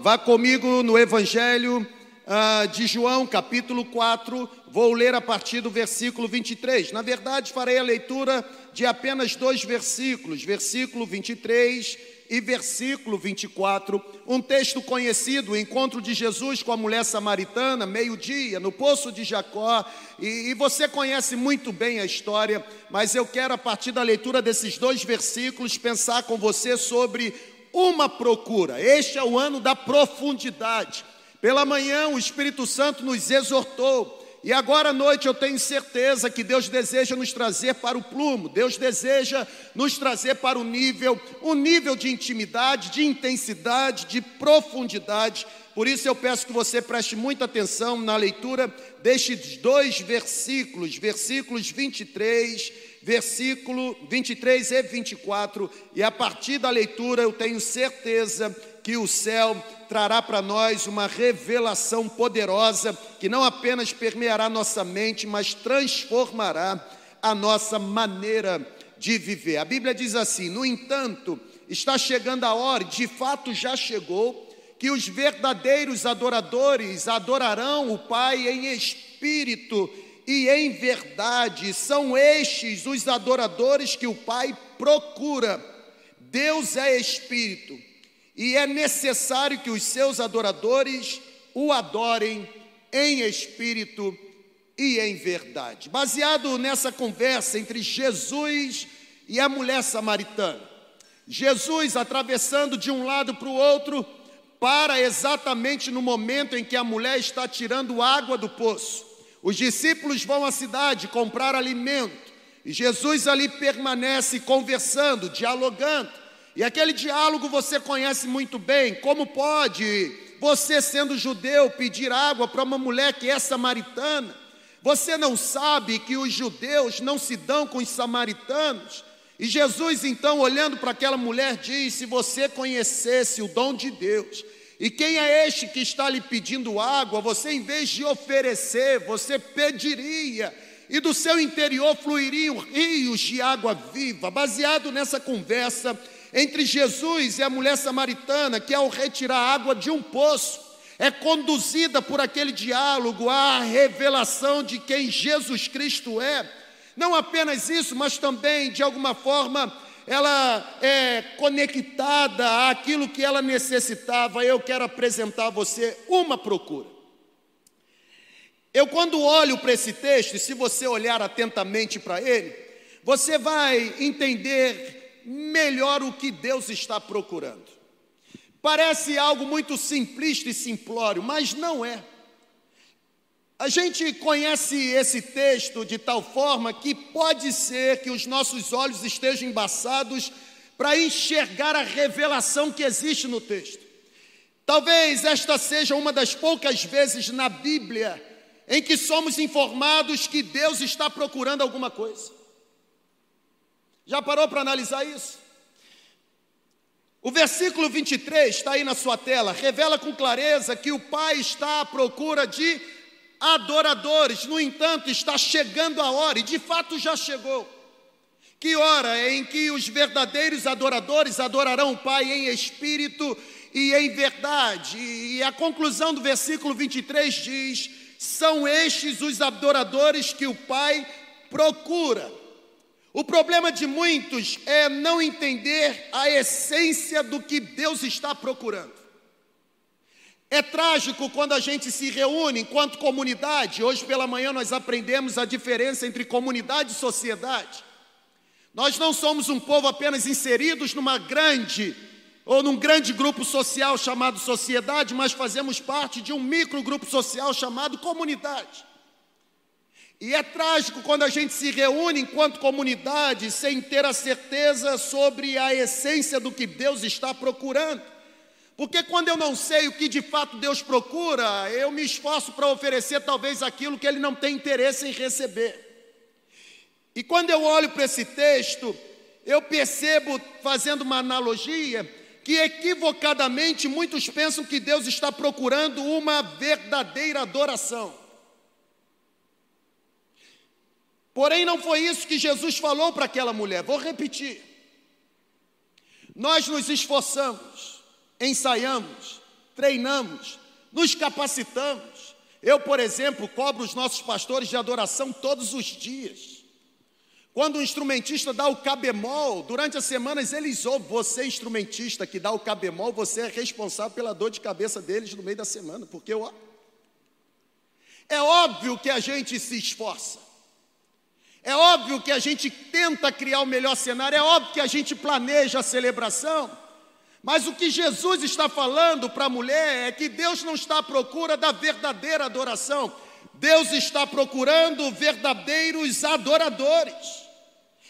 Vá comigo no Evangelho uh, de João, capítulo 4, vou ler a partir do versículo 23. Na verdade, farei a leitura de apenas dois versículos, versículo 23 e versículo 24, um texto conhecido, o encontro de Jesus com a mulher samaritana, meio-dia, no poço de Jacó, e, e, você conhece muito bem a história, mas eu quero, a partir da leitura desses dois versículos, pensar com você sobre uma procura. Este é o ano da profundidade. Pela manhã, o Espírito Santo nos exortou e agora à noite eu tenho certeza que Deus deseja nos trazer para o plumo, Deus deseja nos trazer para o nível, um nível de intimidade, de intensidade, de profundidade. Por isso eu peço que você preste muita atenção na leitura destes dois versículos, versículos 23, versículo 23 e 24, e a partir da leitura eu tenho certeza que o céu trará para nós uma revelação poderosa que não apenas permeará nossa mente, mas transformará a nossa maneira de viver. A Bíblia diz assim: no entanto, está chegando a hora, de fato já chegou, que os verdadeiros adoradores adorarão o Pai em espírito e em verdade. São estes os adoradores que o Pai procura. Deus é espírito e é necessário que os seus adoradores o adorem em espírito e em verdade. Baseado nessa conversa entre Jesus e a mulher samaritana, Jesus atravessando de um lado para o outro, para exatamente no momento em que a mulher está tirando água do poço. Os discípulos vão à cidade comprar alimento e Jesus ali permanece conversando, dialogando. E aquele diálogo você conhece muito bem. Como pode você, sendo judeu, pedir água para uma mulher que é samaritana? Você não sabe que os judeus não se dão com os samaritanos? E Jesus, então, olhando para aquela mulher, diz: Se você conhecesse o dom de Deus, e quem é este que está lhe pedindo água, você, em vez de oferecer, você pediria, e do seu interior fluiriam rios de água viva. Baseado nessa conversa, entre Jesus e a mulher samaritana, que ao retirar água de um poço, é conduzida por aquele diálogo à revelação de quem Jesus Cristo é. Não apenas isso, mas também, de alguma forma, ela é conectada àquilo que ela necessitava. Eu quero apresentar a você uma procura. Eu, quando olho para esse texto, e se você olhar atentamente para ele, você vai entender melhor o que Deus está procurando. Parece algo muito simplista e simplório, mas não é. A gente conhece esse texto de tal forma que pode ser que os nossos olhos estejam embaçados para enxergar a revelação que existe no texto. Talvez esta seja uma das poucas vezes na Bíblia em que somos informados que Deus está procurando alguma coisa. Já parou para analisar isso? O versículo 23 está aí na sua tela, revela com clareza que o Pai está à procura de adoradores, no entanto, está chegando a hora, e de fato já chegou. Que hora em que os verdadeiros adoradores adorarão o Pai em espírito e em verdade. E a conclusão do versículo 23 diz: são estes os adoradores que o Pai procura. O problema de muitos é não entender a essência do que Deus está procurando. É trágico quando a gente se reúne enquanto comunidade. Hoje pela manhã nós aprendemos a diferença entre comunidade e sociedade. Nós não somos um povo apenas inseridos numa grande ou num grande grupo social chamado sociedade, mas fazemos parte de um micro grupo social chamado comunidade. E é trágico quando a gente se reúne enquanto comunidade sem ter a certeza sobre a essência do que Deus está procurando. Porque quando eu não sei o que de fato Deus procura, eu me esforço para oferecer talvez aquilo que Ele não tem interesse em receber. E quando eu olho para esse texto, eu percebo, fazendo uma analogia, que equivocadamente muitos pensam que Deus está procurando uma verdadeira adoração. Porém, não foi isso que Jesus falou para aquela mulher. Vou repetir. Nós nos esforçamos, ensaiamos, treinamos, nos capacitamos. Eu, por exemplo, cobro os nossos pastores de adoração todos os dias. Quando o instrumentista dá o cabemol, durante as semanas eles ouvem, você instrumentista que dá o cabemol, você é responsável pela dor de cabeça deles no meio da semana, porque ó, é óbvio que a gente se esforça. É óbvio que a gente tenta criar o melhor cenário, é óbvio que a gente planeja a celebração. Mas o que Jesus está falando para a mulher é que Deus não está à procura da verdadeira adoração, Deus está procurando verdadeiros adoradores.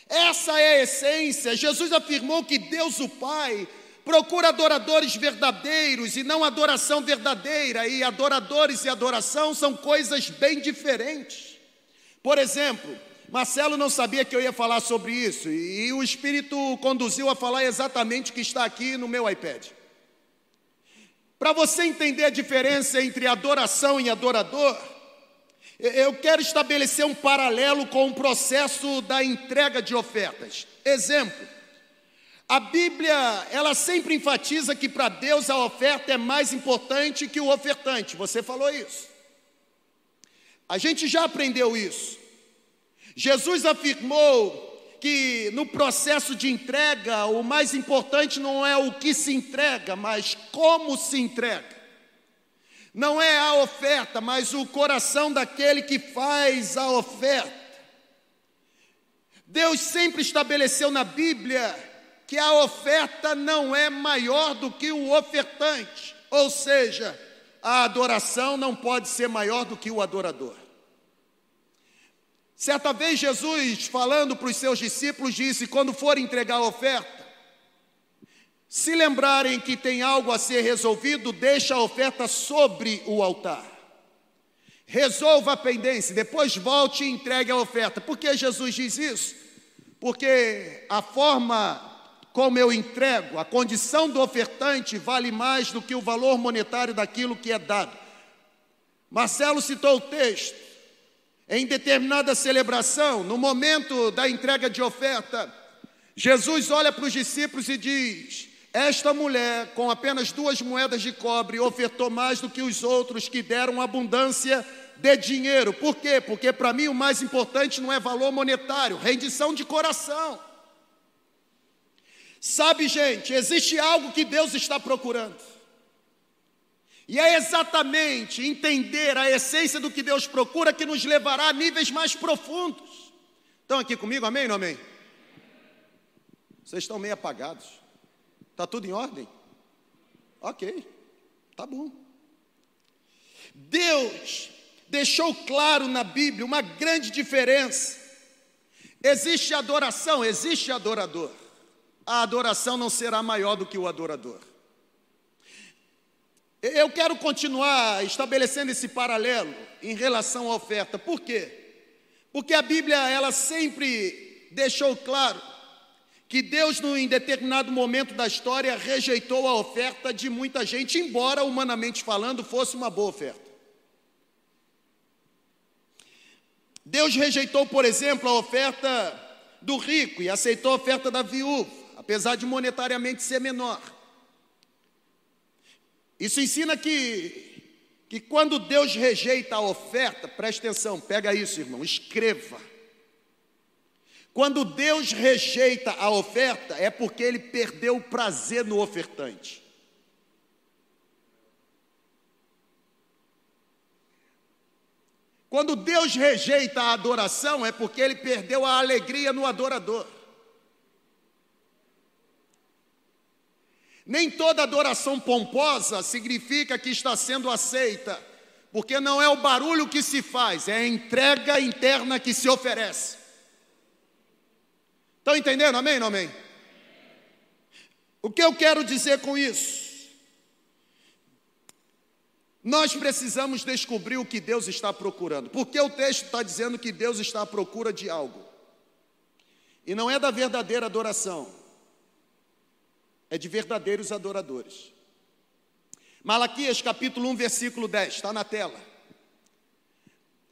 Essa é a essência. Jesus afirmou que Deus, o Pai, procura adoradores verdadeiros e não adoração verdadeira, e adoradores e adoração são coisas bem diferentes. Por exemplo, Marcelo não sabia que eu ia falar sobre isso, e o Espírito conduziu a falar exatamente o que está aqui no meu iPad. Para você entender a diferença entre adoração e adorador, eu quero estabelecer um paralelo com o processo da entrega de ofertas. Exemplo: a Bíblia, ela sempre enfatiza que para Deus a oferta é mais importante que o ofertante. Você falou isso. A gente já aprendeu isso. Jesus afirmou que no processo de entrega, o mais importante não é o que se entrega, mas como se entrega. Não é a oferta, mas o coração daquele que faz a oferta. Deus sempre estabeleceu na Bíblia que a oferta não é maior do que o ofertante, ou seja, a adoração não pode ser maior do que o adorador. Certa vez Jesus, falando para os seus discípulos, disse: quando for entregar a oferta, se lembrarem que tem algo a ser resolvido, deixa a oferta sobre o altar. Resolva a pendência, depois volte e entregue a oferta. Por que Jesus diz isso? Porque a forma como eu entrego, a condição do ofertante vale mais do que o valor monetário daquilo que é dado. Marcelo citou o texto. Em determinada celebração, no momento da entrega de oferta, Jesus olha para os discípulos e diz: esta mulher, com apenas duas moedas de cobre, ofertou mais do que os outros que deram abundância de dinheiro. Por quê? Porque para mim o mais importante não é valor monetário, rendição de coração. Sabe, gente, existe algo que Deus está procurando. E é exatamente entender a essência do que Deus procura que nos levará a níveis mais profundos. Estão aqui comigo, amém ou não amém? Vocês estão meio apagados. Está tudo em ordem? Ok, tá bom. Deus deixou claro na Bíblia uma grande diferença. Existe adoração, existe adorador. A adoração não será maior do que o adorador. Eu quero continuar estabelecendo esse paralelo em relação à oferta. Por quê? Porque a Bíblia ela sempre deixou claro que Deus, em determinado momento da história, rejeitou a oferta de muita gente, embora humanamente falando fosse uma boa oferta. Deus rejeitou, por exemplo, a oferta do rico e aceitou a oferta da viúva, apesar de monetariamente ser menor. Isso ensina que, que quando Deus rejeita a oferta, preste atenção, pega isso, irmão, escreva. Quando Deus rejeita a oferta, é porque ele perdeu o prazer no ofertante. Quando Deus rejeita a adoração, é porque ele perdeu a alegria no adorador. Nem toda adoração pomposa significa que está sendo aceita, porque não é o barulho que se faz, é a entrega interna que se oferece. Estão entendendo? Amém ou amém? O que eu quero dizer com isso? Nós precisamos descobrir o que Deus está procurando. Porque o texto está dizendo que Deus está à procura de algo. E não é da verdadeira adoração, é de verdadeiros adoradores. Malaquias capítulo 1, versículo 10, está na tela.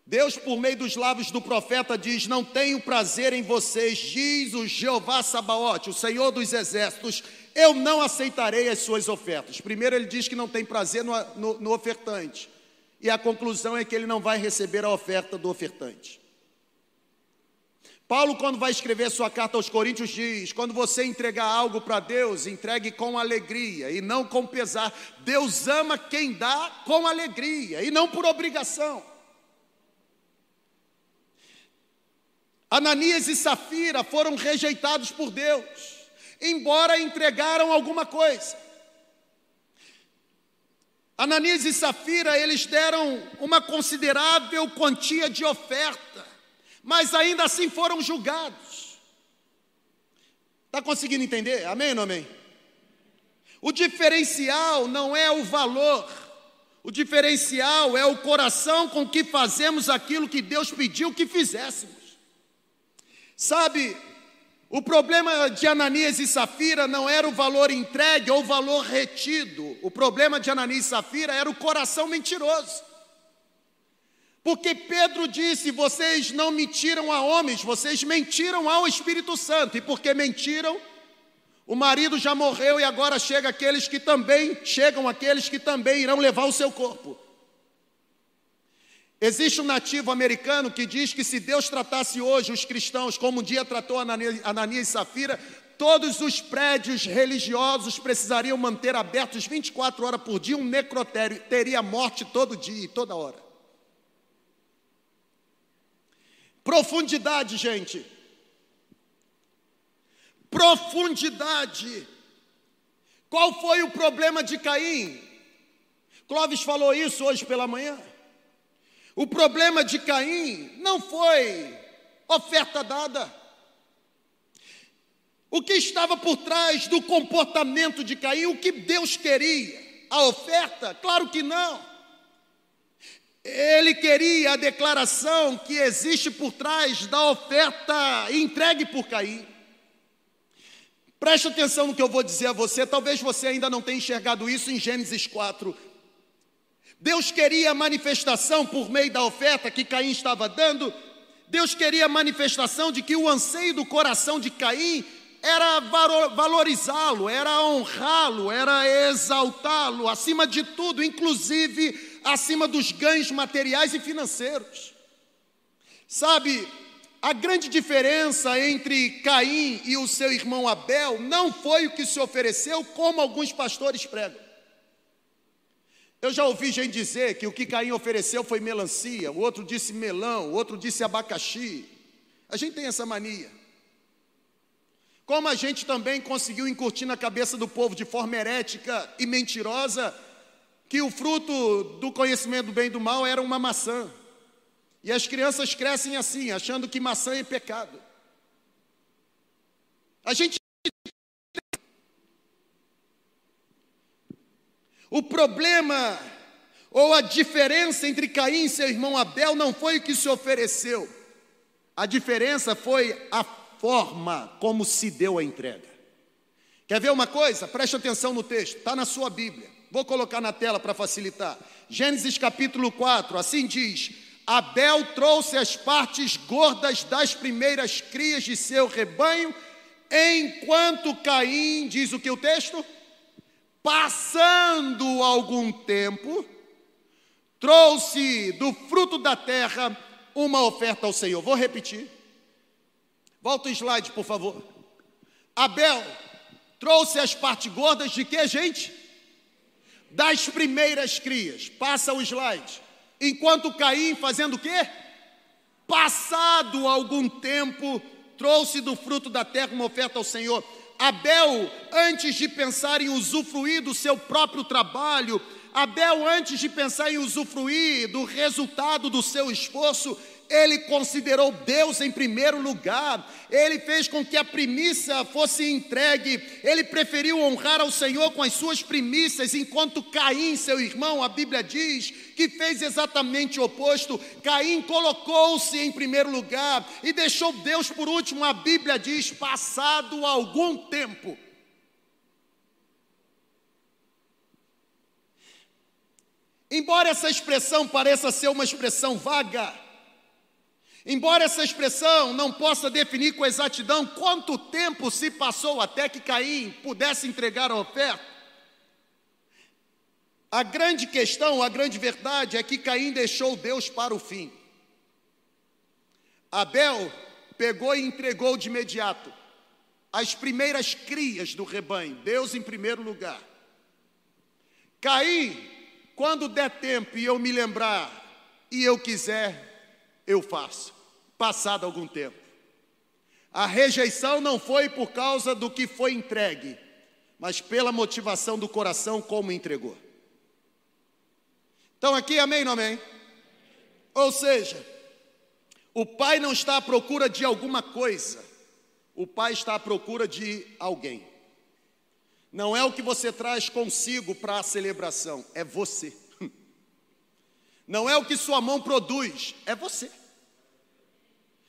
Deus, por meio dos lábios do profeta, diz: Não tenho prazer em vocês, diz o Jeová Sabaote, o Senhor dos exércitos, eu não aceitarei as suas ofertas. Primeiro, ele diz que não tem prazer no, no, no ofertante, e a conclusão é que ele não vai receber a oferta do ofertante. Paulo, quando vai escrever sua carta aos Coríntios, diz: quando você entregar algo para Deus, entregue com alegria e não com pesar. Deus ama quem dá com alegria e não por obrigação. Ananias e Safira foram rejeitados por Deus, embora entregaram alguma coisa. Ananias e Safira, eles deram uma considerável quantia de oferta, mas ainda assim foram julgados. Está conseguindo entender? Amém ou não amém? O diferencial não é o valor, o diferencial é o coração com que fazemos aquilo que Deus pediu que fizéssemos. Sabe, o problema de Ananias e Safira não era o valor entregue ou o valor retido. O problema de Ananias e Safira era o coração mentiroso. Porque Pedro disse: Vocês não mentiram a homens, vocês mentiram ao Espírito Santo. E porque mentiram, o marido já morreu e agora chega aqueles que também chegam aqueles que também irão levar o seu corpo. Existe um nativo americano que diz que se Deus tratasse hoje os cristãos como um dia tratou Ananias e Safira, todos os prédios religiosos precisariam manter abertos 24 horas por dia, um necrotério, teria morte todo dia e toda hora. Profundidade, gente. Profundidade. Qual foi o problema de Caim? Clóvis falou isso hoje pela manhã. O problema de Caim não foi oferta dada. O que estava por trás do comportamento de Caim, o que Deus queria? A oferta? Claro que não. Ele queria a declaração que existe por trás da oferta entregue por Caim. Preste atenção no que eu vou dizer a você, talvez você ainda não tenha enxergado isso em Gênesis 4. Deus queria a manifestação por meio da oferta que Caim estava dando. Deus queria a manifestação de que o anseio do coração de Caim era valorizá-lo, era honrá-lo, era exaltá-lo, acima de tudo, inclusive acima dos ganhos materiais e financeiros. Sabe, a grande diferença entre Caim e o seu irmão Abel não foi o que se ofereceu, como alguns pastores pregam. Eu já ouvi gente dizer que o que Caim ofereceu foi melancia, o outro disse melão, o outro disse abacaxi. A gente tem essa mania. Como a gente também conseguiu incutir na cabeça do povo de forma herética e mentirosa que o fruto do conhecimento do bem e do mal era uma maçã. E as crianças crescem assim, achando que maçã é pecado. A gente O problema ou a diferença entre Caim e seu irmão Abel não foi o que se ofereceu, a diferença foi a forma como se deu a entrega. Quer ver uma coisa? Preste atenção no texto, está na sua Bíblia. Vou colocar na tela para facilitar. Gênesis capítulo 4, assim diz: Abel trouxe as partes gordas das primeiras crias de seu rebanho, enquanto Caim, diz o que o texto? Passando algum tempo, trouxe do fruto da terra uma oferta ao Senhor. Vou repetir. Volta o slide, por favor. Abel trouxe as partes gordas de que, gente? Das primeiras crias. Passa o slide. Enquanto Caim fazendo o quê? Passado algum tempo, trouxe do fruto da terra uma oferta ao Senhor. Abel, antes de pensar em usufruir do seu próprio trabalho, Abel, antes de pensar em usufruir do resultado do seu esforço, ele considerou Deus em primeiro lugar, ele fez com que a primícia fosse entregue, ele preferiu honrar ao Senhor com as suas primícias, enquanto Caim, seu irmão, a Bíblia diz que fez exatamente o oposto. Caim colocou-se em primeiro lugar e deixou Deus por último, a Bíblia diz, passado algum tempo. Embora essa expressão pareça ser uma expressão vaga, Embora essa expressão não possa definir com exatidão quanto tempo se passou até que Caim pudesse entregar a oferta, a grande questão, a grande verdade é que Caim deixou Deus para o fim. Abel pegou e entregou de imediato as primeiras crias do rebanho, Deus em primeiro lugar. Caim, quando der tempo e eu me lembrar e eu quiser, eu faço passado algum tempo. A rejeição não foi por causa do que foi entregue, mas pela motivação do coração como entregou. Então aqui, amém ou não amém? Ou seja, o pai não está à procura de alguma coisa, o pai está à procura de alguém. Não é o que você traz consigo para a celebração, é você. Não é o que sua mão produz, é você.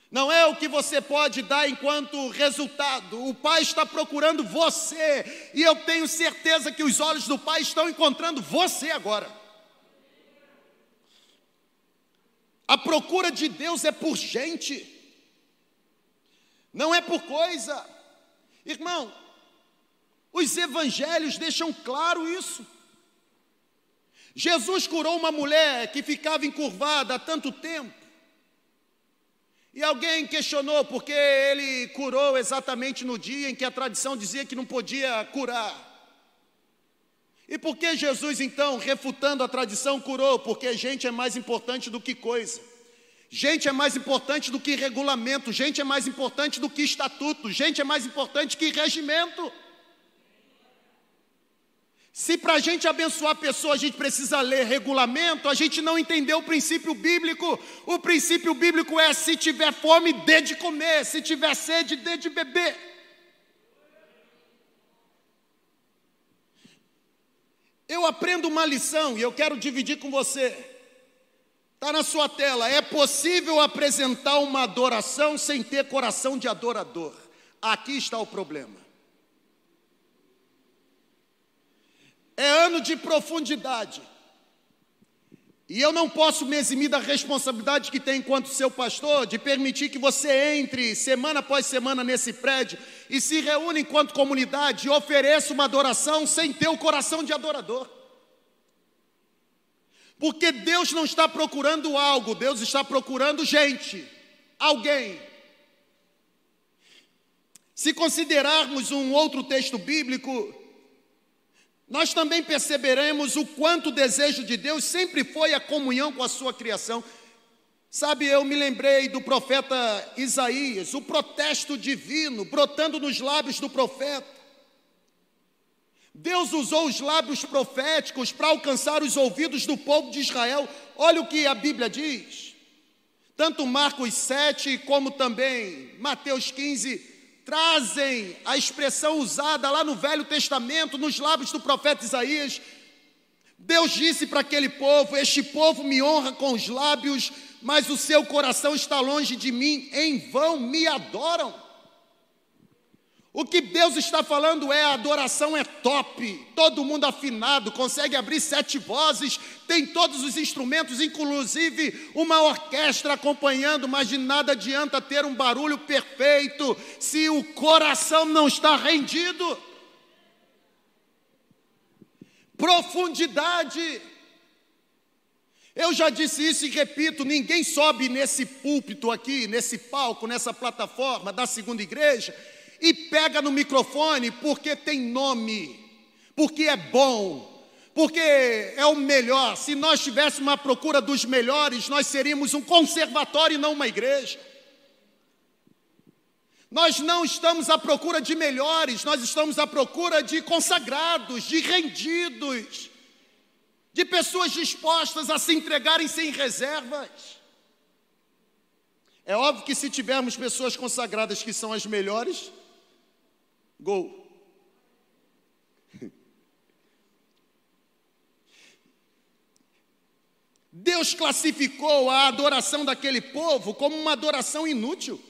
Não é o que você pode dar enquanto resultado. O Pai está procurando você. E eu tenho certeza que os olhos do Pai estão encontrando você agora. A procura de Deus é por gente, não é por coisa. Irmão, os evangelhos deixam claro isso. Jesus curou uma mulher que ficava encurvada há tanto tempo. E alguém questionou porque ele curou exatamente no dia em que a tradição dizia que não podia curar. E por que Jesus, então, refutando a tradição, curou? Porque gente é mais importante do que coisa. Gente é mais importante do que regulamento, gente é mais importante do que estatuto, gente é mais importante que regimento. Se para a gente abençoar a pessoa a gente precisa ler regulamento, a gente não entendeu o princípio bíblico. O princípio bíblico é: se tiver fome, dê de comer, se tiver sede, dê de beber. Eu aprendo uma lição e eu quero dividir com você. Está na sua tela. É possível apresentar uma adoração sem ter coração de adorador. Aqui está o problema. É ano de profundidade. E eu não posso me eximir da responsabilidade que tem enquanto seu pastor de permitir que você entre semana após semana nesse prédio e se reúna enquanto comunidade e ofereça uma adoração sem ter o coração de adorador. Porque Deus não está procurando algo, Deus está procurando gente, alguém. Se considerarmos um outro texto bíblico, nós também perceberemos o quanto o desejo de Deus sempre foi a comunhão com a sua criação. Sabe, eu me lembrei do profeta Isaías, o protesto divino brotando nos lábios do profeta. Deus usou os lábios proféticos para alcançar os ouvidos do povo de Israel. Olha o que a Bíblia diz. Tanto Marcos 7 como também Mateus 15 trazem a expressão usada lá no Velho Testamento, nos lábios do profeta Isaías. Deus disse para aquele povo: Este povo me honra com os lábios, mas o seu coração está longe de mim, em vão me adoram. O que Deus está falando é a adoração é top, todo mundo afinado, consegue abrir sete vozes, tem todos os instrumentos, inclusive uma orquestra acompanhando, mas de nada adianta ter um barulho perfeito se o coração não está rendido. Profundidade. Eu já disse isso e repito: ninguém sobe nesse púlpito aqui, nesse palco, nessa plataforma da segunda igreja e pega no microfone porque tem nome, porque é bom, porque é o melhor. Se nós tivéssemos uma procura dos melhores, nós seríamos um conservatório e não uma igreja. Nós não estamos à procura de melhores, nós estamos à procura de consagrados, de rendidos, de pessoas dispostas a se entregarem sem reservas. É óbvio que se tivermos pessoas consagradas que são as melhores, Gol. Deus classificou a adoração daquele povo como uma adoração inútil.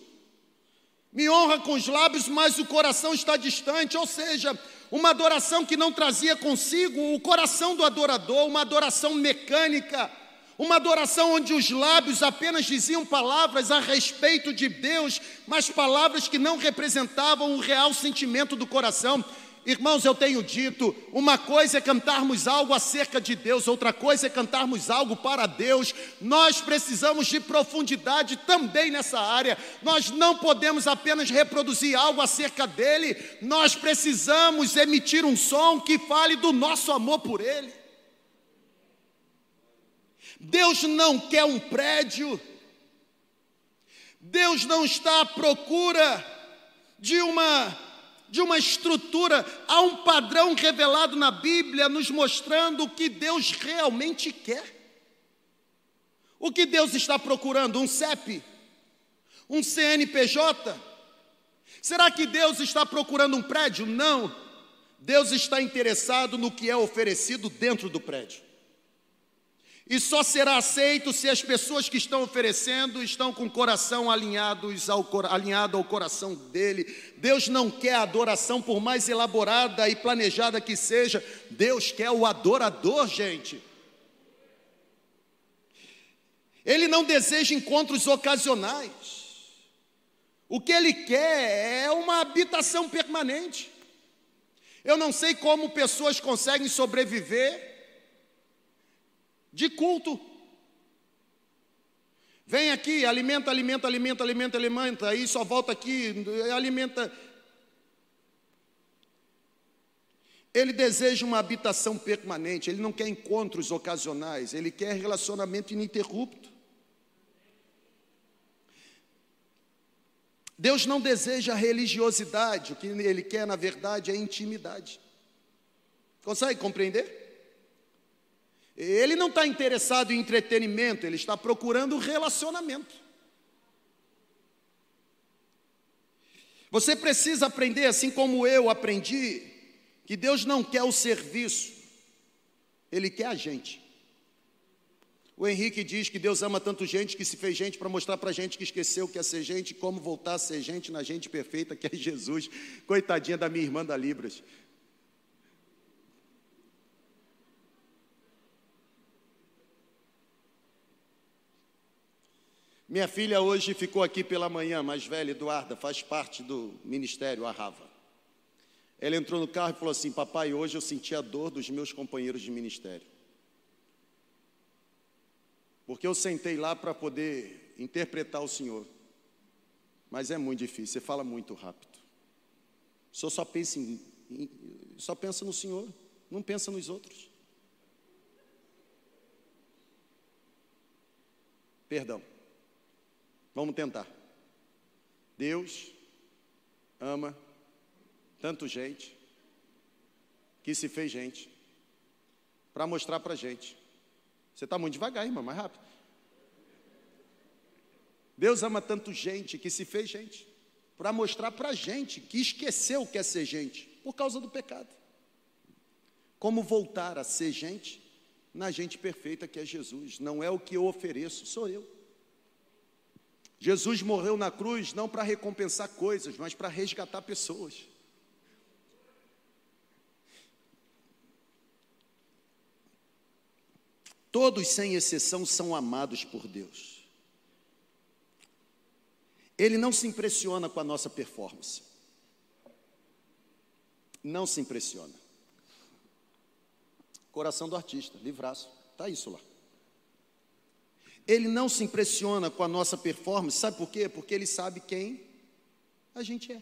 Me honra com os lábios, mas o coração está distante, ou seja, uma adoração que não trazia consigo o coração do adorador, uma adoração mecânica, uma adoração onde os lábios apenas diziam palavras a respeito de Deus, mas palavras que não representavam o real sentimento do coração. Irmãos, eu tenho dito, uma coisa é cantarmos algo acerca de Deus, outra coisa é cantarmos algo para Deus. Nós precisamos de profundidade também nessa área. Nós não podemos apenas reproduzir algo acerca dele, nós precisamos emitir um som que fale do nosso amor por ele. Deus não quer um prédio, Deus não está à procura de uma de uma estrutura, há um padrão revelado na Bíblia nos mostrando o que Deus realmente quer. O que Deus está procurando? Um CEP? Um CNPJ? Será que Deus está procurando um prédio? Não. Deus está interessado no que é oferecido dentro do prédio. E só será aceito se as pessoas que estão oferecendo estão com o coração alinhados ao, alinhado ao coração dele. Deus não quer adoração, por mais elaborada e planejada que seja, Deus quer o adorador, gente. Ele não deseja encontros ocasionais. O que ele quer é uma habitação permanente. Eu não sei como pessoas conseguem sobreviver de culto. Vem aqui, alimenta, alimenta, alimenta, alimenta, alimenta, aí só volta aqui, alimenta. Ele deseja uma habitação permanente, ele não quer encontros ocasionais, ele quer relacionamento ininterrupto. Deus não deseja religiosidade, o que ele quer, na verdade, é intimidade. Consegue compreender? Ele não está interessado em entretenimento, ele está procurando relacionamento. Você precisa aprender, assim como eu aprendi, que Deus não quer o serviço, Ele quer a gente. O Henrique diz que Deus ama tanto gente que se fez gente para mostrar para a gente que esqueceu que é ser gente, como voltar a ser gente na gente perfeita que é Jesus. Coitadinha da minha irmã da Libras. Minha filha hoje ficou aqui pela manhã, mais velha, Eduarda, faz parte do ministério Arrava. Ela entrou no carro e falou assim: Papai, hoje eu senti a dor dos meus companheiros de ministério. Porque eu sentei lá para poder interpretar o Senhor. Mas é muito difícil, você fala muito rápido. O senhor só pensa, em, em, só pensa no Senhor, não pensa nos outros. Perdão. Vamos tentar. Deus ama tanto gente que se fez gente para mostrar para gente. Você está muito devagar, irmão, mais rápido. Deus ama tanto gente que se fez gente para mostrar para gente que esqueceu o que é ser gente por causa do pecado. Como voltar a ser gente na gente perfeita que é Jesus. Não é o que eu ofereço, sou eu. Jesus morreu na cruz não para recompensar coisas, mas para resgatar pessoas. Todos, sem exceção, são amados por Deus. Ele não se impressiona com a nossa performance. Não se impressiona. Coração do artista, livraço, está isso lá. Ele não se impressiona com a nossa performance, sabe por quê? Porque ele sabe quem a gente é.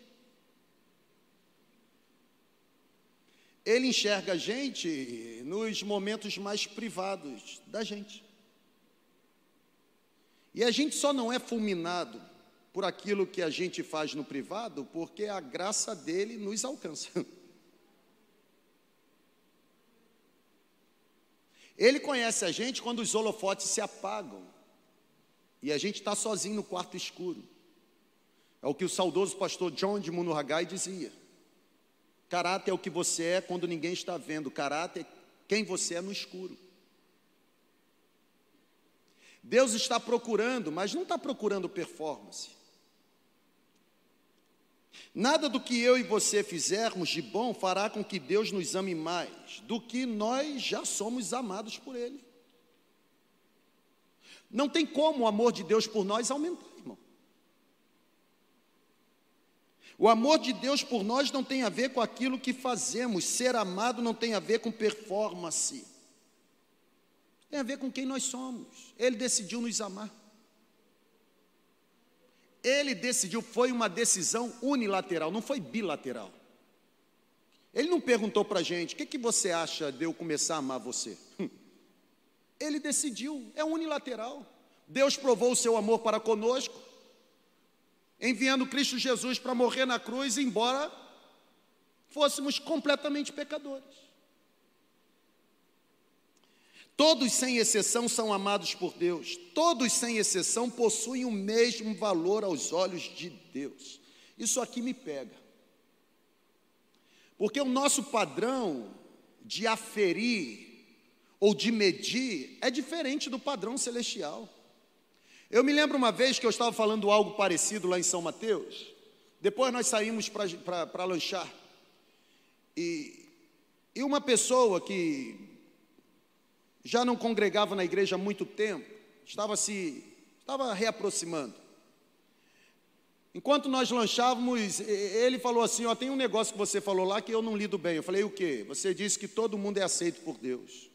Ele enxerga a gente nos momentos mais privados da gente. E a gente só não é fulminado por aquilo que a gente faz no privado, porque a graça dele nos alcança. Ele conhece a gente quando os holofotes se apagam e a gente está sozinho no quarto escuro. É o que o saudoso pastor John de Munuhagai dizia. Caráter é o que você é quando ninguém está vendo, caráter é quem você é no escuro. Deus está procurando, mas não está procurando performance. Nada do que eu e você fizermos de bom fará com que Deus nos ame mais do que nós já somos amados por Ele. Não tem como o amor de Deus por nós aumentar, irmão. O amor de Deus por nós não tem a ver com aquilo que fazemos. Ser amado não tem a ver com performance. Tem a ver com quem nós somos. Ele decidiu nos amar. Ele decidiu, foi uma decisão unilateral, não foi bilateral. Ele não perguntou para a gente: o que, que você acha de eu começar a amar você? Ele decidiu, é unilateral. Deus provou o seu amor para conosco, enviando Cristo Jesus para morrer na cruz, embora fôssemos completamente pecadores. Todos, sem exceção, são amados por Deus. Todos, sem exceção, possuem o mesmo valor aos olhos de Deus. Isso aqui me pega. Porque o nosso padrão de aferir ou de medir é diferente do padrão celestial. Eu me lembro uma vez que eu estava falando algo parecido lá em São Mateus. Depois nós saímos para lanchar. E, e uma pessoa que já não congregava na igreja há muito tempo, estava se estava reaproximando. Enquanto nós lanchávamos, ele falou assim: Ó, tem um negócio que você falou lá que eu não lido bem. Eu falei: O quê? Você disse que todo mundo é aceito por Deus.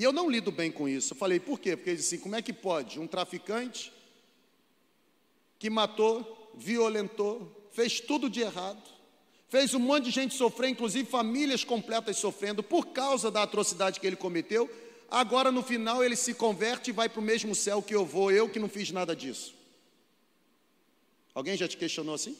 E eu não lido bem com isso. Eu falei: Por quê? Porque ele disse assim: Como é que pode um traficante que matou, violentou, fez tudo de errado, fez um monte de gente sofrer, inclusive famílias completas sofrendo por causa da atrocidade que ele cometeu. Agora no final ele se converte e vai para o mesmo céu que eu vou, eu que não fiz nada disso. Alguém já te questionou assim?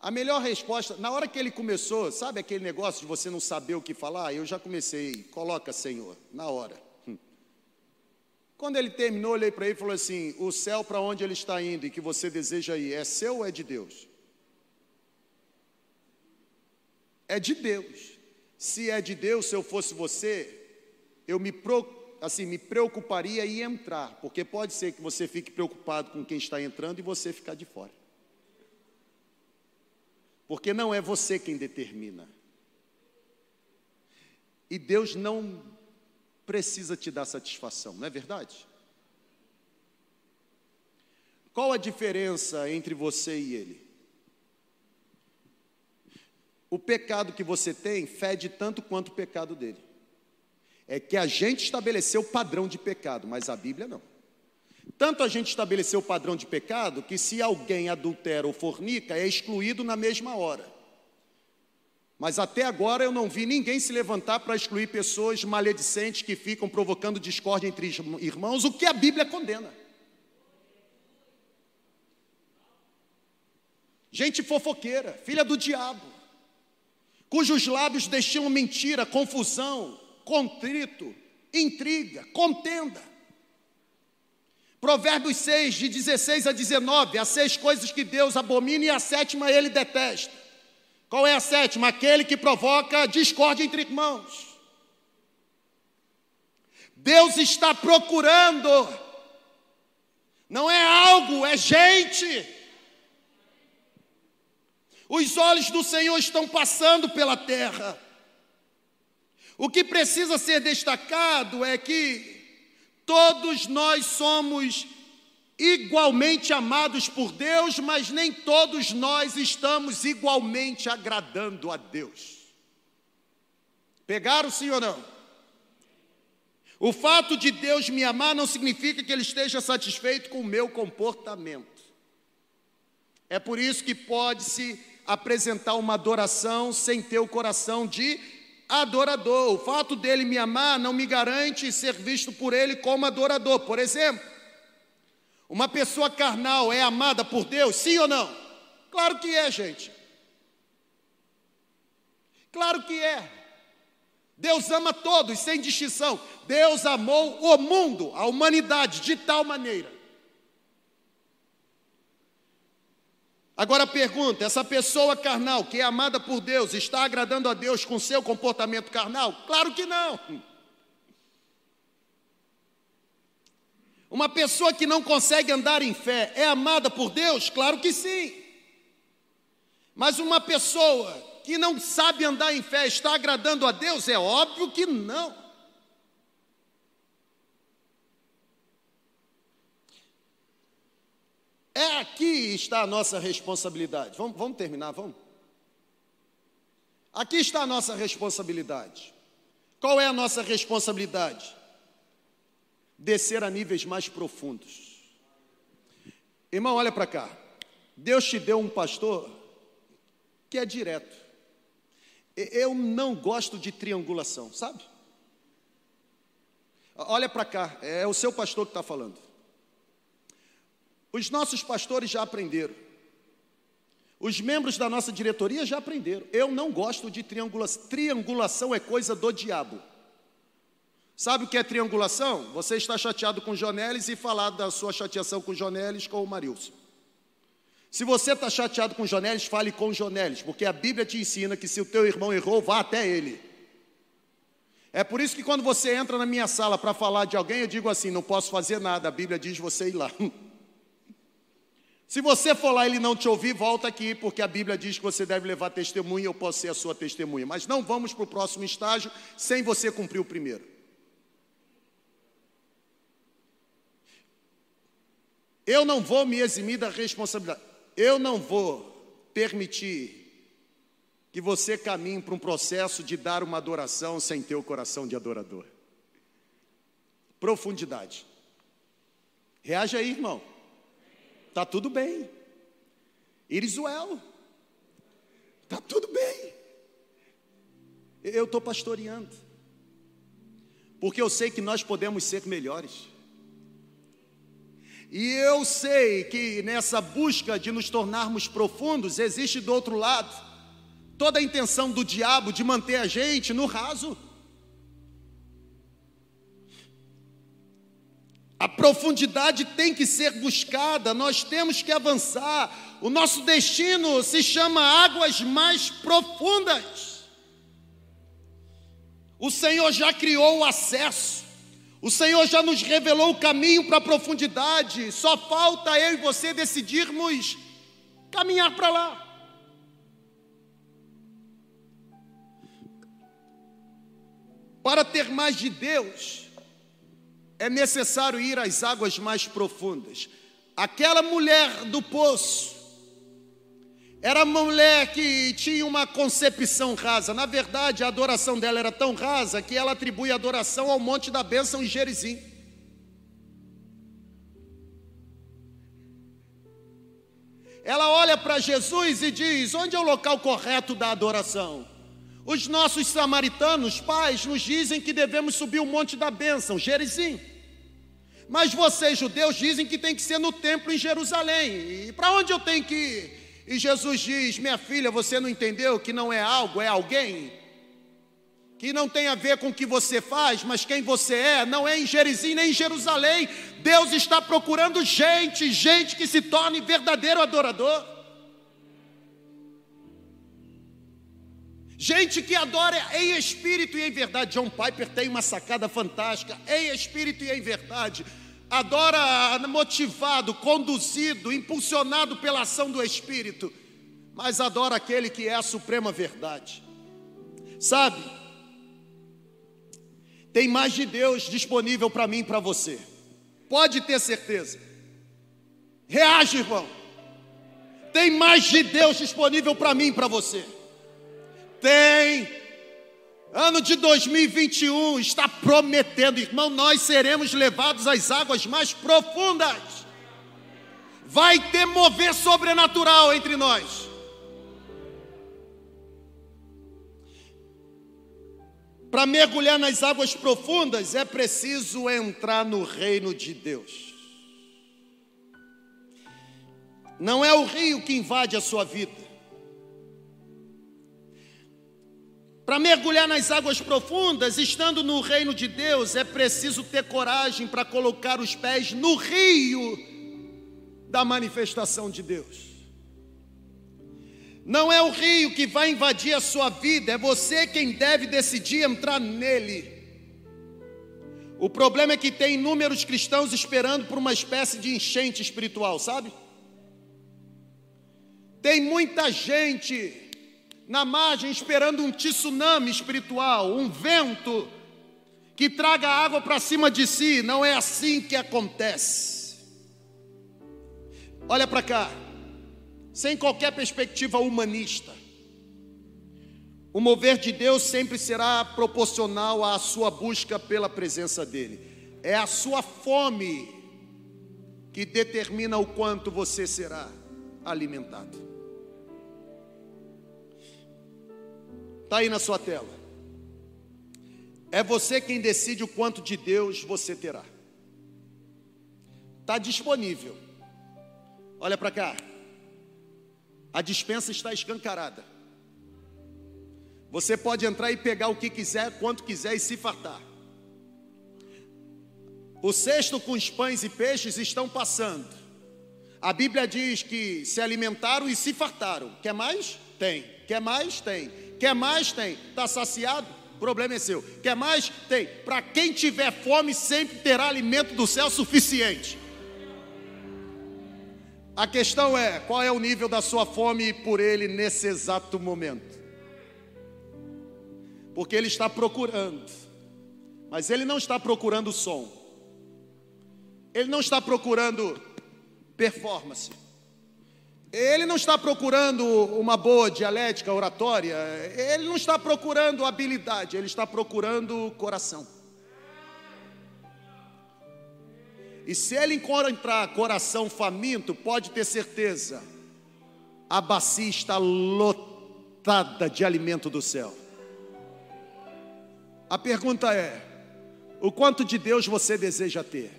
A melhor resposta, na hora que ele começou, sabe aquele negócio de você não saber o que falar? Eu já comecei, coloca Senhor, na hora. Quando ele terminou, olhei para ele e falou assim: O céu para onde ele está indo e que você deseja ir, é seu ou é de Deus? É de Deus. Se é de Deus, se eu fosse você, eu me, assim, me preocuparia em entrar, porque pode ser que você fique preocupado com quem está entrando e você ficar de fora. Porque não é você quem determina. E Deus não precisa te dar satisfação, não é verdade? Qual a diferença entre você e ele? O pecado que você tem fede tanto quanto o pecado dele. É que a gente estabeleceu o padrão de pecado, mas a Bíblia não. Tanto a gente estabeleceu o padrão de pecado que se alguém adultera ou fornica, é excluído na mesma hora. Mas até agora eu não vi ninguém se levantar para excluir pessoas maledicentes que ficam provocando discórdia entre irmãos, o que a Bíblia condena. Gente fofoqueira, filha do diabo, cujos lábios destilam mentira, confusão, contrito, intriga, contenda. Provérbios 6, de 16 a 19, há seis coisas que Deus abomina e a sétima ele detesta. Qual é a sétima? Aquele que provoca discórdia entre irmãos. Deus está procurando, não é algo, é gente. Os olhos do Senhor estão passando pela terra. O que precisa ser destacado é que todos nós somos igualmente amados por Deus, mas nem todos nós estamos igualmente agradando a Deus. Pegaram sim ou não? O fato de Deus me amar não significa que Ele esteja satisfeito com o meu comportamento. É por isso que pode-se apresentar uma adoração sem ter o coração de adorador. O fato dele me amar não me garante ser visto por Ele como adorador. Por exemplo, uma pessoa carnal é amada por Deus, sim ou não? Claro que é, gente. Claro que é. Deus ama todos, sem distinção. Deus amou o mundo, a humanidade, de tal maneira. Agora pergunta: essa pessoa carnal que é amada por Deus está agradando a Deus com seu comportamento carnal? Claro que não. Uma pessoa que não consegue andar em fé é amada por Deus? Claro que sim. Mas uma pessoa que não sabe andar em fé está agradando a Deus? É óbvio que não. É aqui está a nossa responsabilidade. Vamos, vamos terminar, vamos? Aqui está a nossa responsabilidade. Qual é a nossa responsabilidade? Descer a níveis mais profundos. Irmão, olha para cá. Deus te deu um pastor que é direto. Eu não gosto de triangulação, sabe? Olha para cá, é o seu pastor que está falando. Os nossos pastores já aprenderam. Os membros da nossa diretoria já aprenderam. Eu não gosto de triangulação. Triangulação é coisa do diabo. Sabe o que é triangulação? Você está chateado com Jonelis e falar da sua chateação com Jonelis com o Marilson. Se você está chateado com Jonelis, fale com Jonelis, porque a Bíblia te ensina que se o teu irmão errou, vá até ele. É por isso que quando você entra na minha sala para falar de alguém, eu digo assim: não posso fazer nada, a Bíblia diz você ir lá. Se você for lá e ele não te ouvir, volta aqui, porque a Bíblia diz que você deve levar testemunha, eu posso ser a sua testemunha. Mas não vamos para o próximo estágio sem você cumprir o primeiro. Eu não vou me eximir da responsabilidade. Eu não vou permitir que você caminhe para um processo de dar uma adoração sem ter o coração de adorador. Profundidade. Reage aí, irmão. Tá tudo bem. Irisuel. Tá tudo bem. Eu estou pastoreando. Porque eu sei que nós podemos ser melhores. E eu sei que nessa busca de nos tornarmos profundos, existe do outro lado toda a intenção do diabo de manter a gente no raso. A profundidade tem que ser buscada, nós temos que avançar. O nosso destino se chama águas mais profundas. O Senhor já criou o acesso, o Senhor já nos revelou o caminho para a profundidade, só falta eu e você decidirmos caminhar para lá. Para ter mais de Deus, é necessário ir às águas mais profundas. Aquela mulher do poço era uma mulher que tinha uma concepção rasa. Na verdade, a adoração dela era tão rasa que ela atribui a adoração ao Monte da Bênção em Gerizim. Ela olha para Jesus e diz: onde é o local correto da adoração? Os nossos samaritanos, pais, nos dizem que devemos subir o monte da bênção, Gerizim. Mas vocês, judeus, dizem que tem que ser no templo em Jerusalém. E para onde eu tenho que ir? E Jesus diz: Minha filha, você não entendeu que não é algo, é alguém? Que não tem a ver com o que você faz, mas quem você é, não é em Gerizim nem em Jerusalém. Deus está procurando gente, gente que se torne verdadeiro adorador. Gente que adora em espírito e em verdade. John Piper tem uma sacada fantástica. Em espírito e em verdade. Adora motivado, conduzido, impulsionado pela ação do Espírito. Mas adora aquele que é a suprema verdade. Sabe? Tem mais de Deus disponível para mim e para você. Pode ter certeza. Reage, irmão. Tem mais de Deus disponível para mim e para você. Tem. Ano de 2021 está prometendo, irmão, nós seremos levados às águas mais profundas. Vai ter mover sobrenatural entre nós. Para mergulhar nas águas profundas é preciso entrar no reino de Deus. Não é o rio que invade a sua vida. Para mergulhar nas águas profundas, estando no reino de Deus, é preciso ter coragem para colocar os pés no rio da manifestação de Deus. Não é o rio que vai invadir a sua vida, é você quem deve decidir entrar nele. O problema é que tem inúmeros cristãos esperando por uma espécie de enchente espiritual, sabe? Tem muita gente na margem esperando um tsunami espiritual, um vento que traga água para cima de si. Não é assim que acontece. Olha para cá, sem qualquer perspectiva humanista. O mover de Deus sempre será proporcional à sua busca pela presença dEle. É a sua fome que determina o quanto você será alimentado. Está aí na sua tela. É você quem decide o quanto de Deus você terá. Está disponível. Olha para cá. A dispensa está escancarada. Você pode entrar e pegar o que quiser, quanto quiser e se fartar. O cesto com os pães e peixes estão passando. A Bíblia diz que se alimentaram e se fartaram. Quer mais? Tem. Quer mais? Tem. Quer mais? Tem. Está saciado? Problema é seu. Quer mais? Tem. Para quem tiver fome, sempre terá alimento do céu suficiente. A questão é: qual é o nível da sua fome por Ele nesse exato momento? Porque Ele está procurando, mas Ele não está procurando som, Ele não está procurando performance, Ele não está procurando uma boa dialética oratória, Ele não está procurando habilidade, Ele está procurando coração. E se ele encontrar coração faminto, pode ter certeza, a bacia está lotada de alimento do céu. A pergunta é: o quanto de Deus você deseja ter?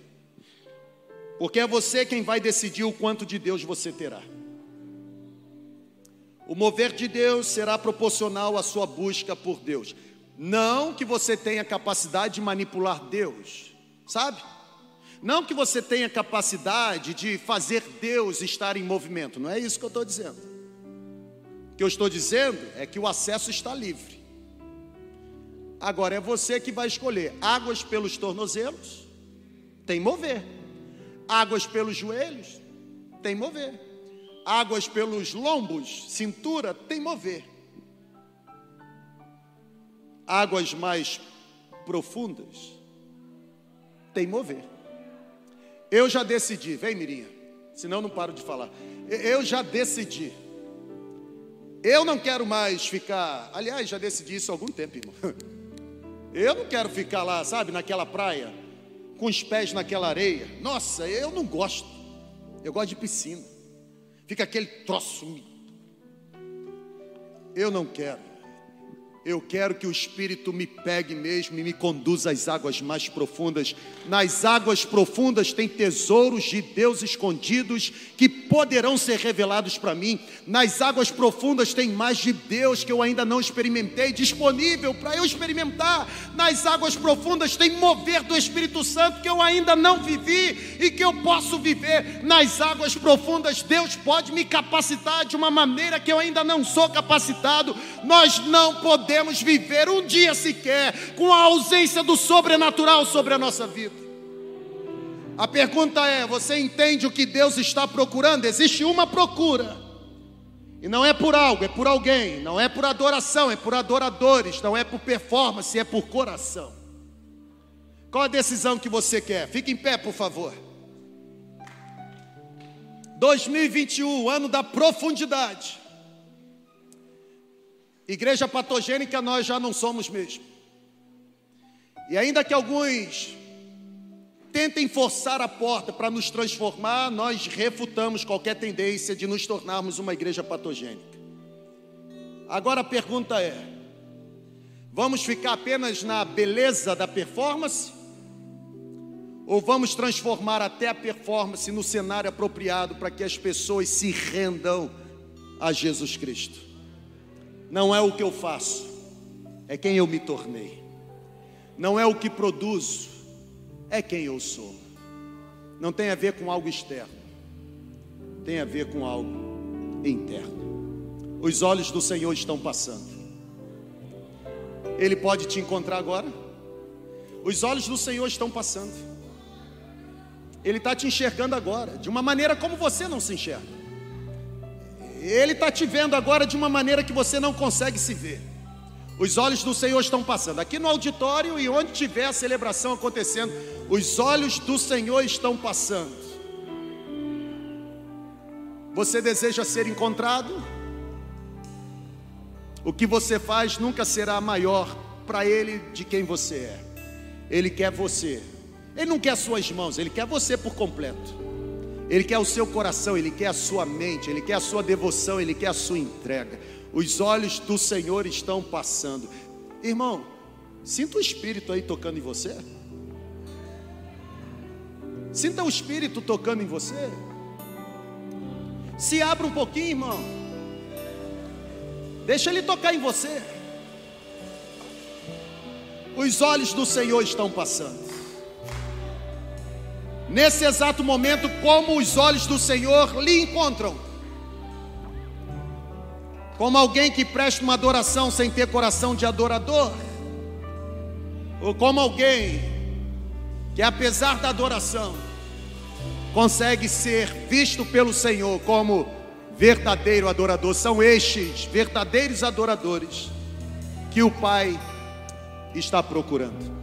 Porque é você quem vai decidir o quanto de Deus você terá. O mover de Deus será proporcional à sua busca por Deus. Não que você tenha capacidade de manipular Deus, sabe? Não que você tenha capacidade de fazer Deus estar em movimento, não é isso que eu estou dizendo. O que eu estou dizendo é que o acesso está livre. Agora é você que vai escolher águas pelos tornozelos, tem mover. Águas pelos joelhos, tem mover. Águas pelos lombos, cintura, tem mover. Águas mais profundas, tem mover. Eu já decidi, vem Mirinha, senão não paro de falar. Eu já decidi. Eu não quero mais ficar, aliás, já decidi isso há algum tempo, irmão. Eu não quero ficar lá, sabe, naquela praia, com os pés naquela areia. Nossa, eu não gosto. Eu gosto de piscina. Fica aquele troço. Eu não quero. Eu quero que o Espírito me pegue mesmo e me conduza às águas mais profundas. Nas águas profundas tem tesouros de Deus escondidos que poderão ser revelados para mim. Nas águas profundas tem mais de Deus que eu ainda não experimentei, disponível para eu experimentar. Nas águas profundas tem mover do Espírito Santo que eu ainda não vivi e que eu posso viver. Nas águas profundas, Deus pode me capacitar de uma maneira que eu ainda não sou capacitado. Nós não podemos podemos viver um dia sequer com a ausência do sobrenatural sobre a nossa vida. A pergunta é: você entende o que Deus está procurando? Existe uma procura, e não é por algo, é por alguém, não é por adoração, é por adoradores, não é por performance, é por coração. Qual a decisão que você quer? Fique em pé, por favor. 2021, ano da profundidade. Igreja patogênica nós já não somos mesmo. E ainda que alguns tentem forçar a porta para nos transformar, nós refutamos qualquer tendência de nos tornarmos uma igreja patogênica. Agora a pergunta é: vamos ficar apenas na beleza da performance? Ou vamos transformar até a performance no cenário apropriado para que as pessoas se rendam a Jesus Cristo? Não é o que eu faço, é quem eu me tornei. Não é o que produzo, é quem eu sou. Não tem a ver com algo externo, tem a ver com algo interno. Os olhos do Senhor estão passando. Ele pode te encontrar agora. Os olhos do Senhor estão passando. Ele está te enxergando agora, de uma maneira como você não se enxerga. Ele está te vendo agora de uma maneira que você não consegue se ver. Os olhos do Senhor estão passando. Aqui no auditório e onde tiver a celebração acontecendo, os olhos do Senhor estão passando. Você deseja ser encontrado? O que você faz nunca será maior para Ele de quem você é. Ele quer você. Ele não quer suas mãos, Ele quer você por completo. Ele quer o seu coração, Ele quer a sua mente, Ele quer a sua devoção, Ele quer a sua entrega. Os olhos do Senhor estão passando. Irmão, sinta o Espírito aí tocando em você. Sinta o Espírito tocando em você. Se abra um pouquinho, irmão. Deixa Ele tocar em você. Os olhos do Senhor estão passando. Nesse exato momento, como os olhos do Senhor lhe encontram? Como alguém que presta uma adoração sem ter coração de adorador? Ou como alguém que, apesar da adoração, consegue ser visto pelo Senhor como verdadeiro adorador? São estes verdadeiros adoradores que o Pai está procurando.